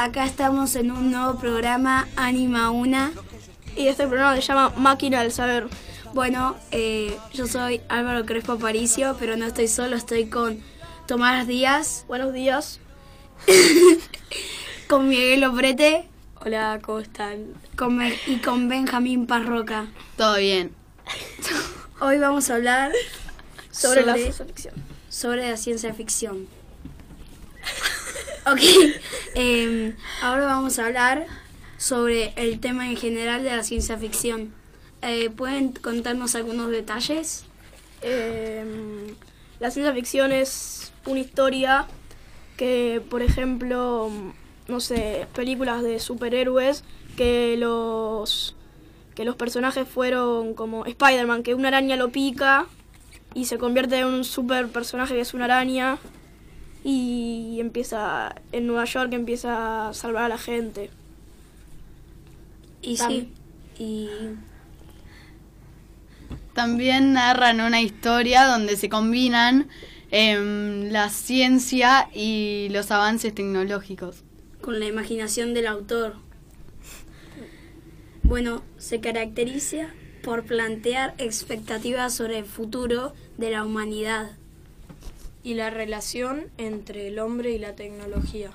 Acá estamos en un nuevo programa Anima Una. Y este programa se llama Máquina del Saber. Bueno, eh, yo soy Álvaro Crespo Aparicio, pero no estoy solo, estoy con Tomás Díaz. Buenos días. con Miguel Oprete. Hola, ¿cómo están? Con y con Benjamín Parroca. Todo bien. Hoy vamos a hablar sobre, la ciencia ficción. Sobre la ciencia ficción. Ok, em, ahora vamos a hablar sobre el tema en general de la ciencia ficción. Eh, ¿Pueden contarnos algunos detalles? Em, la ciencia ficción es una historia que, por ejemplo, no sé, películas de superhéroes que los que los personajes fueron como Spider-Man, que una araña lo pica y se convierte en un super personaje que es una araña y empieza en Nueva York empieza a salvar a la gente. Y sí, y también narran una historia donde se combinan em, la ciencia y los avances tecnológicos. Con la imaginación del autor. Bueno, se caracteriza por plantear expectativas sobre el futuro de la humanidad y la relación entre el hombre y la tecnología.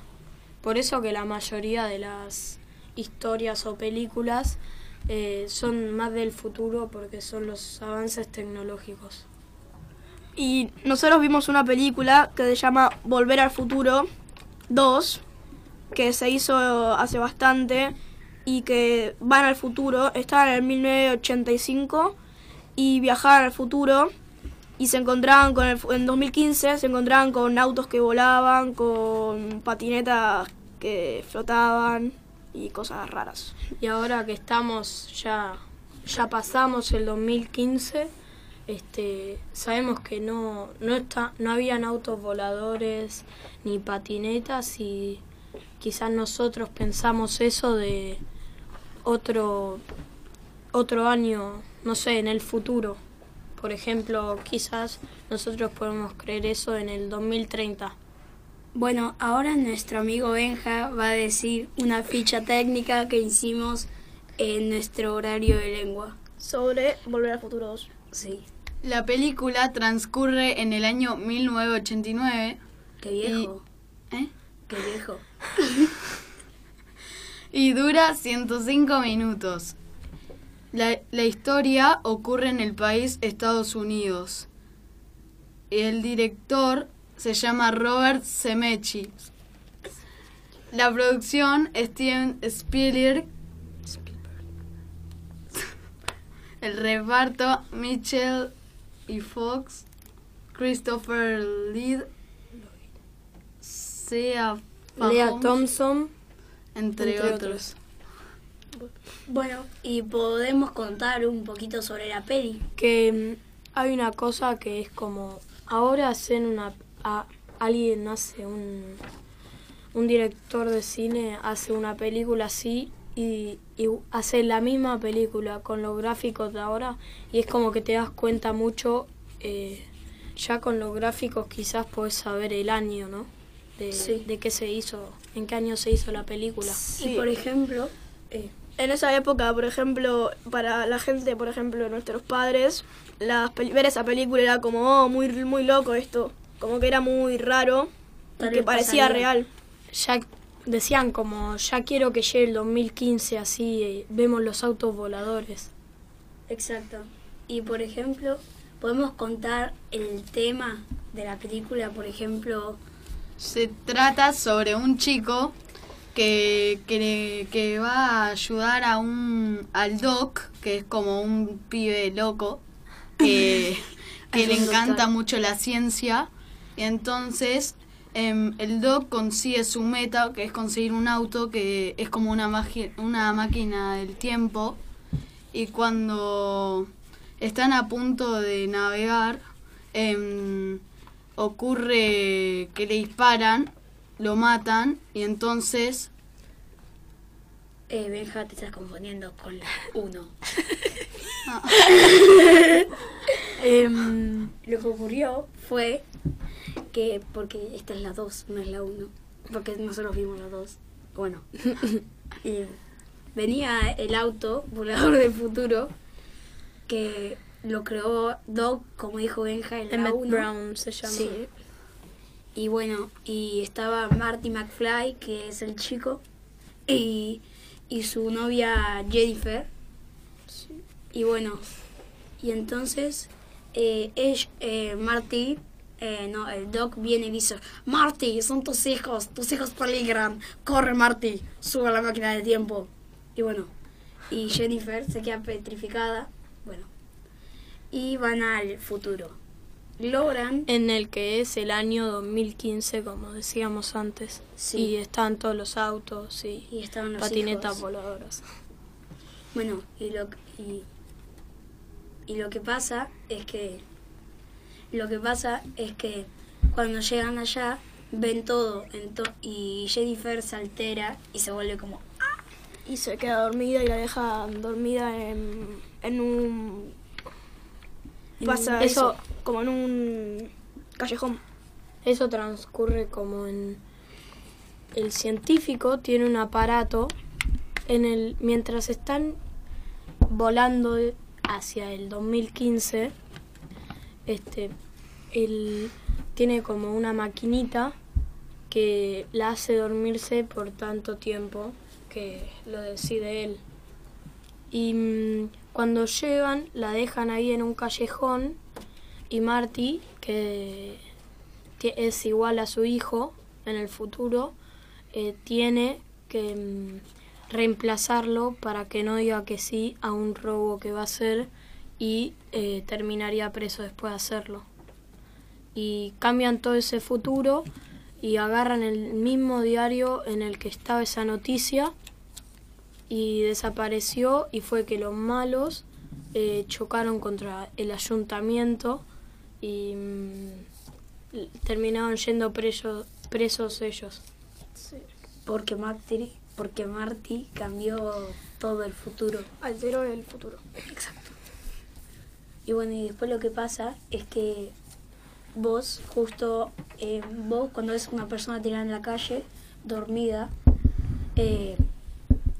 Por eso que la mayoría de las historias o películas eh, son más del futuro porque son los avances tecnológicos. Y nosotros vimos una película que se llama Volver al Futuro 2, que se hizo hace bastante y que van al futuro, estaban en el 1985 y viajaban al futuro y se encontraban con el, en 2015 se encontraban con autos que volaban, con patinetas que flotaban y cosas raras. Y ahora que estamos ya ya pasamos el 2015, este sabemos que no no está no habían autos voladores ni patinetas y quizás nosotros pensamos eso de otro otro año, no sé, en el futuro. Por ejemplo, quizás nosotros podemos creer eso en el 2030. Bueno, ahora nuestro amigo Benja va a decir una ficha técnica que hicimos en nuestro horario de lengua. Sobre Volver al Futuro 2. Sí. La película transcurre en el año 1989. Qué viejo. ¿Eh? Qué viejo. y dura 105 minutos. La, la, historia ocurre en el país Estados Unidos. El director se llama Robert Zemeckis. La producción Steven Spielberg. El reparto Mitchell y Fox, Christopher Sea Lea Thompson, entre, entre otros. otros. Bueno, y podemos contar un poquito sobre la peli. Que mm, hay una cosa que es como ahora hacen una a, alguien hace un un director de cine hace una película así y, y, hace la misma película con los gráficos de ahora y es como que te das cuenta mucho eh, ya con los gráficos quizás puedes saber el año no de, Sí. de qué se hizo en qué año se hizo la película Y por ejemplo, eh, En esa época, por ejemplo, para la gente, por ejemplo, nuestros padres, las ver esa película era como, oh, muy, muy loco esto. Como que era muy raro y Tal que parecía pasaría. real. ya decían como ya quiero que llegue el 2015 así eh, vemos los autos voladores exacto. Y por ejemplo, podemos contar el tema de la película, por ejemplo, Se trata sobre un chico que, que, que va a ayudar a un al doc, que es como un pibe loco, que, que le encanta mucho la ciencia. Y entonces em, el doc consigue su meta, que es conseguir un auto que es como una, magi- una máquina del tiempo. Y cuando están a punto de navegar, em, ocurre que le disparan, lo matan y entonces eh, Benja, te estás confundiendo con la 1. Em, Lo que ocurrió fue que, porque esta es la 2, no es la 1, porque nosotros vimos la 2. Bueno, y venía el auto volador del futuro que lo creó Doc, como dijo Benja, en la Emmett 1. Brown se llama. Sí. Y bueno, y estaba Marty McFly, que es el chico, y, y su novia Jennifer. Y bueno, y entonces eh, eh, Marty, eh, no, el Doc viene y dice, Marty, son tus hijos, tus hijos peligran, corre Marty, sube a la máquina del tiempo. Y bueno, y Jennifer se queda petrificada, bueno, y van al futuro. Logran En el que es el año 2015, como decíamos antes. Sí. Y están todos los autos y, los patinetas hijos. voladoras. Bueno, y lo, y, y lo que pasa es que lo que pasa es que cuando llegan allá ven todo ento- y Jennifer se altera y se vuelve como Y se queda dormida y la deja dormida en, en un... Pasa un- eso como en un callejón. Eso transcurre como en... El científico tiene un aparato en el mientras están volando hacia el 2015 este él tiene como una maquinita que la hace dormirse por tanto tiempo que lo decide él y mm, cuando llegan la dejan ahí en un callejón y Marty que es igual a su hijo en el futuro eh, tiene que mm, reemplazarlo para que no diga que sí a un robo que va a hacer y eh, terminaría preso después de hacerlo. Y cambian todo ese futuro y agarran el mismo diario en el que estaba esa noticia y desapareció y fue que los malos eh, chocaron contra el ayuntamiento y mm, terminaron yendo presos, presos ellos. porque Marty porque Marty cambió todo el futuro. Alteró el futuro. Y bueno, y después lo que pasa es que vos, justo, eh, vos cuando ves una persona tirada en la calle, dormida, eh,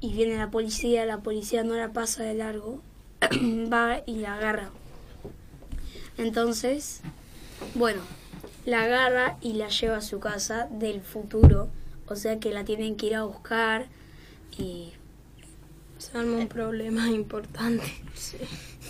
y viene la policía, la policía no la pasa de largo, va y la agarra. Entonces, bueno, la agarra y la lleva a su casa del futuro, o sea que la tienen que ir a buscar y Se arma un problema importante.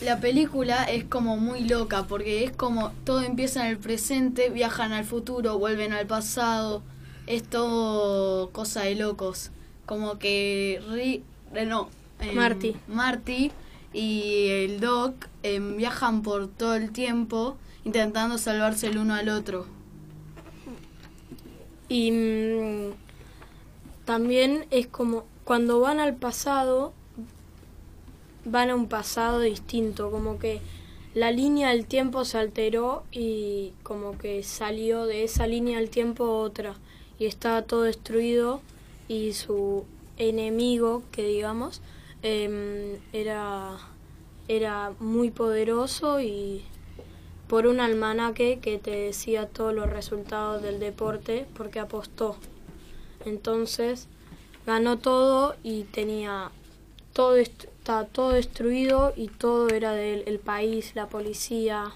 La película es como muy loca porque es como todo empieza en el presente, viajan al futuro, vuelven al pasado. Es todo cosa de locos. Como que Ri- eh, no, em, Marty. Marty y el Doc em, viajan por todo el tiempo intentando salvarse el uno al otro. Y mm, también es como cuando van al pasado, van a un pasado distinto, como que la línea del tiempo se alteró y como que salió de esa línea del tiempo otra y estaba todo destruido y su enemigo, que digamos, em, era, era muy poderoso y por un almanaque que te decía todos los resultados del deporte porque apostó. Entonces ganó todo y tenía todo est- estaba todo destruido y todo era del el país, la policía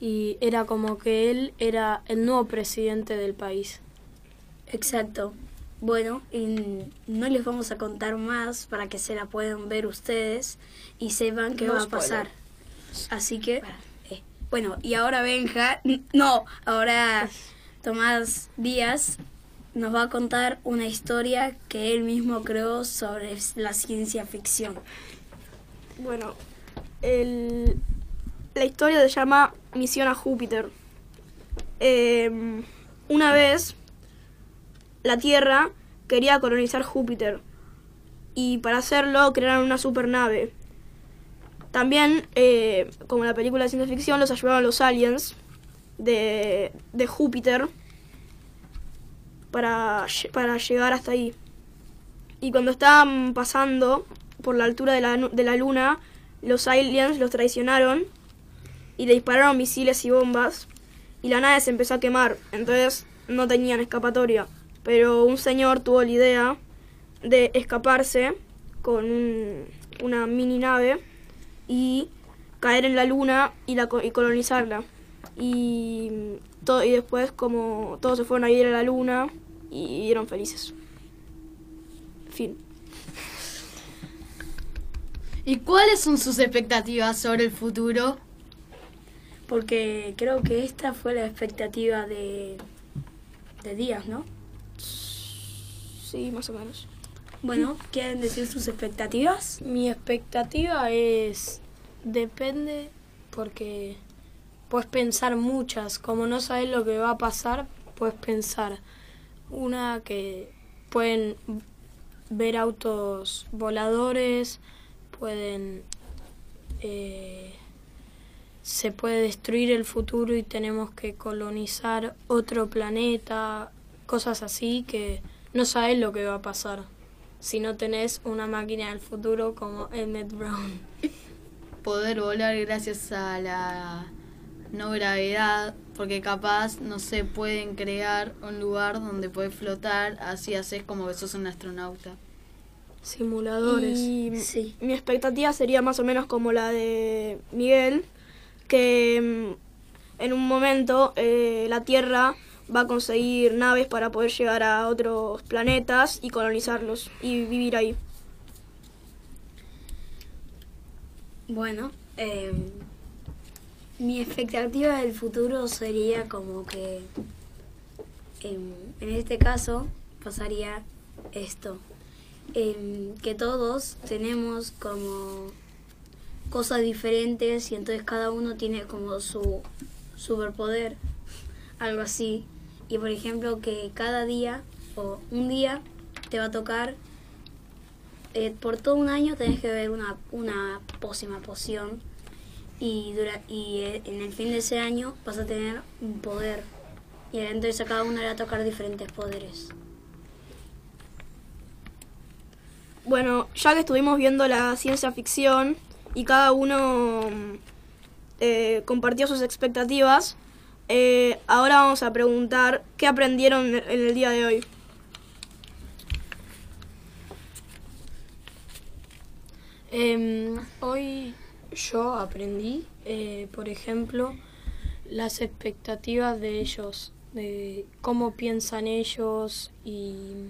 y era como que él era el nuevo presidente del país. Exacto. Bueno, y no les vamos a contar más para que se la puedan ver ustedes y sepan qué No va a pasar. Así que, eh, bueno, y ahora Benja, no, ahora Tomás Díaz nos va a contar una historia que él mismo creó sobre la ciencia ficción. Bueno, el- la historia se llama Misión a Júpiter. Eh, una vez, la Tierra quería colonizar Júpiter y para hacerlo crearon una supernave. También, eh, como la película de ciencia ficción, los ayudaron los aliens de, de Júpiter para, para llegar hasta ahí. Y cuando estaban pasando por la altura de la, de la luna, los aliens los traicionaron y le dispararon misiles y bombas y la nave se empezó a quemar. Entonces no tenían escapatoria. Pero un señor tuvo la idea de escaparse con un- una mini nave y caer en la luna y, la, co- y colonizarla. Y, mm, to- y después como todos se fueron a ir a la luna y vivieron felices. Fin. ¿Y cuáles son sus expectativas sobre el futuro? Porque creo que esta fue la expectativa de, de Díaz, ¿no? Sí, más o menos. Bueno, ¿quieren decir sus expectativas? Mi expectativa es. Depende, porque puedes pensar muchas. Como no sabes lo que va a pasar, puedes pensar. Una que pueden ver autos voladores, pueden. eh, se puede destruir el futuro y tenemos que colonizar otro planeta, cosas así que no sabes lo que va a pasar si no tenés una máquina del futuro como Emmett Brown. Poder volar gracias a la no gravedad, porque capaz, no sé, pueden crear un lugar donde puedes flotar, así haces como que sos un astronauta. Simuladores. Y Sí. mi expectativa sería más o menos como la de Miguel, que mm, en un momento eh, la Tierra va a conseguir naves para poder llegar a otros planetas y colonizarlos y vivir ahí. Bueno, eh, mi expectativa del futuro sería como que en este caso pasaría esto, em, que todos tenemos como cosas diferentes y entonces cada uno tiene como su superpoder, algo así. Y por ejemplo que cada día o un día te va a tocar eh, por todo un año tenés que beber una, una pócima poción y, dura, y eh, en el fin de ese año vas a tener un poder y entonces a cada uno le va a tocar diferentes poderes. Bueno, ya que estuvimos viendo la ciencia ficción y cada uno mm, eh, compartió sus expectativas, eh, ahora vamos a preguntar qué aprendieron en el día de hoy. Em, hoy yo aprendí, eh, por ejemplo, las expectativas de ellos, de cómo piensan ellos y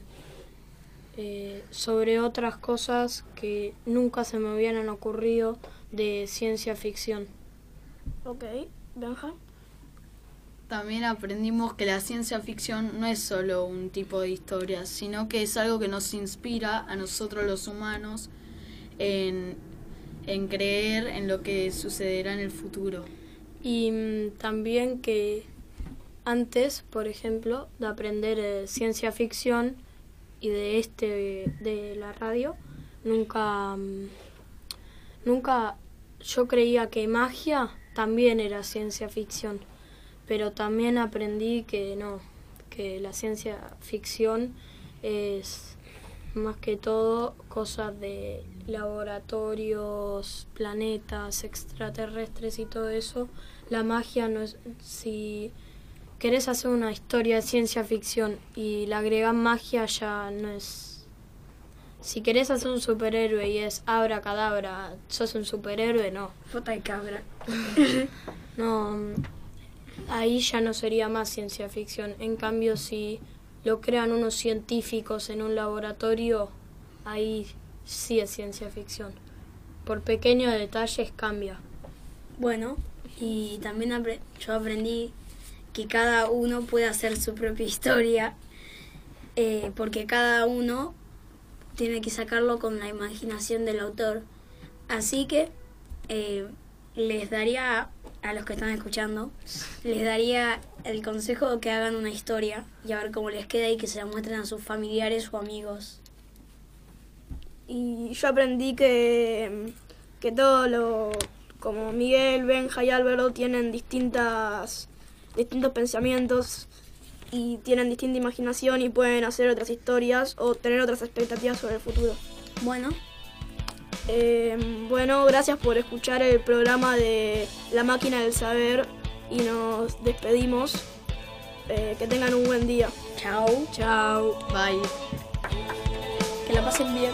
eh, sobre otras cosas que nunca se me hubieran ocurrido de ciencia ficción. Ok, Benja. También aprendimos que la ciencia ficción no es solo un tipo de historia, sino que es algo que nos inspira a nosotros los humanos en, en creer en lo que sucederá en el futuro. Y mm, también que antes, por ejemplo, de aprender eh, ciencia ficción y de este de la radio, nunca mm, nunca yo creía que magia también era ciencia ficción, pero también aprendí que no, que la ciencia ficción es más que todo cosas de laboratorios, planetas, extraterrestres y todo eso. La magia no es si querés hacer una historia de ciencia ficción y le agregas magia ya no es si querés hacer un superhéroe y es abra cadabra, sos un superhéroe, no. Fota de cabra. No, mm, ahí ya no sería más ciencia ficción. En cambio, si lo crean unos científicos en un laboratorio, ahí sí es ciencia ficción. Por pequeños detalles cambia. Bueno, y también yo aprendí que cada uno puede hacer su propia historia, eh, porque cada uno tiene que sacarlo con la imaginación del autor. Así que eh, les daría a los que están escuchando, les daría el consejo de que hagan una historia y a ver cómo les queda y que se la muestren a sus familiares o amigos. Y yo aprendí que, que todo lo, como Miguel, Benja y Álvaro tienen distintas, distintos pensamientos y tienen distinta imaginación y pueden hacer otras historias o tener otras expectativas sobre el futuro. Bueno, Eh, bueno, gracias por escuchar el programa de La Máquina del Saber y nos despedimos. Eh, que tengan un buen día. chao. Chao. Bye. Que la pasen bien.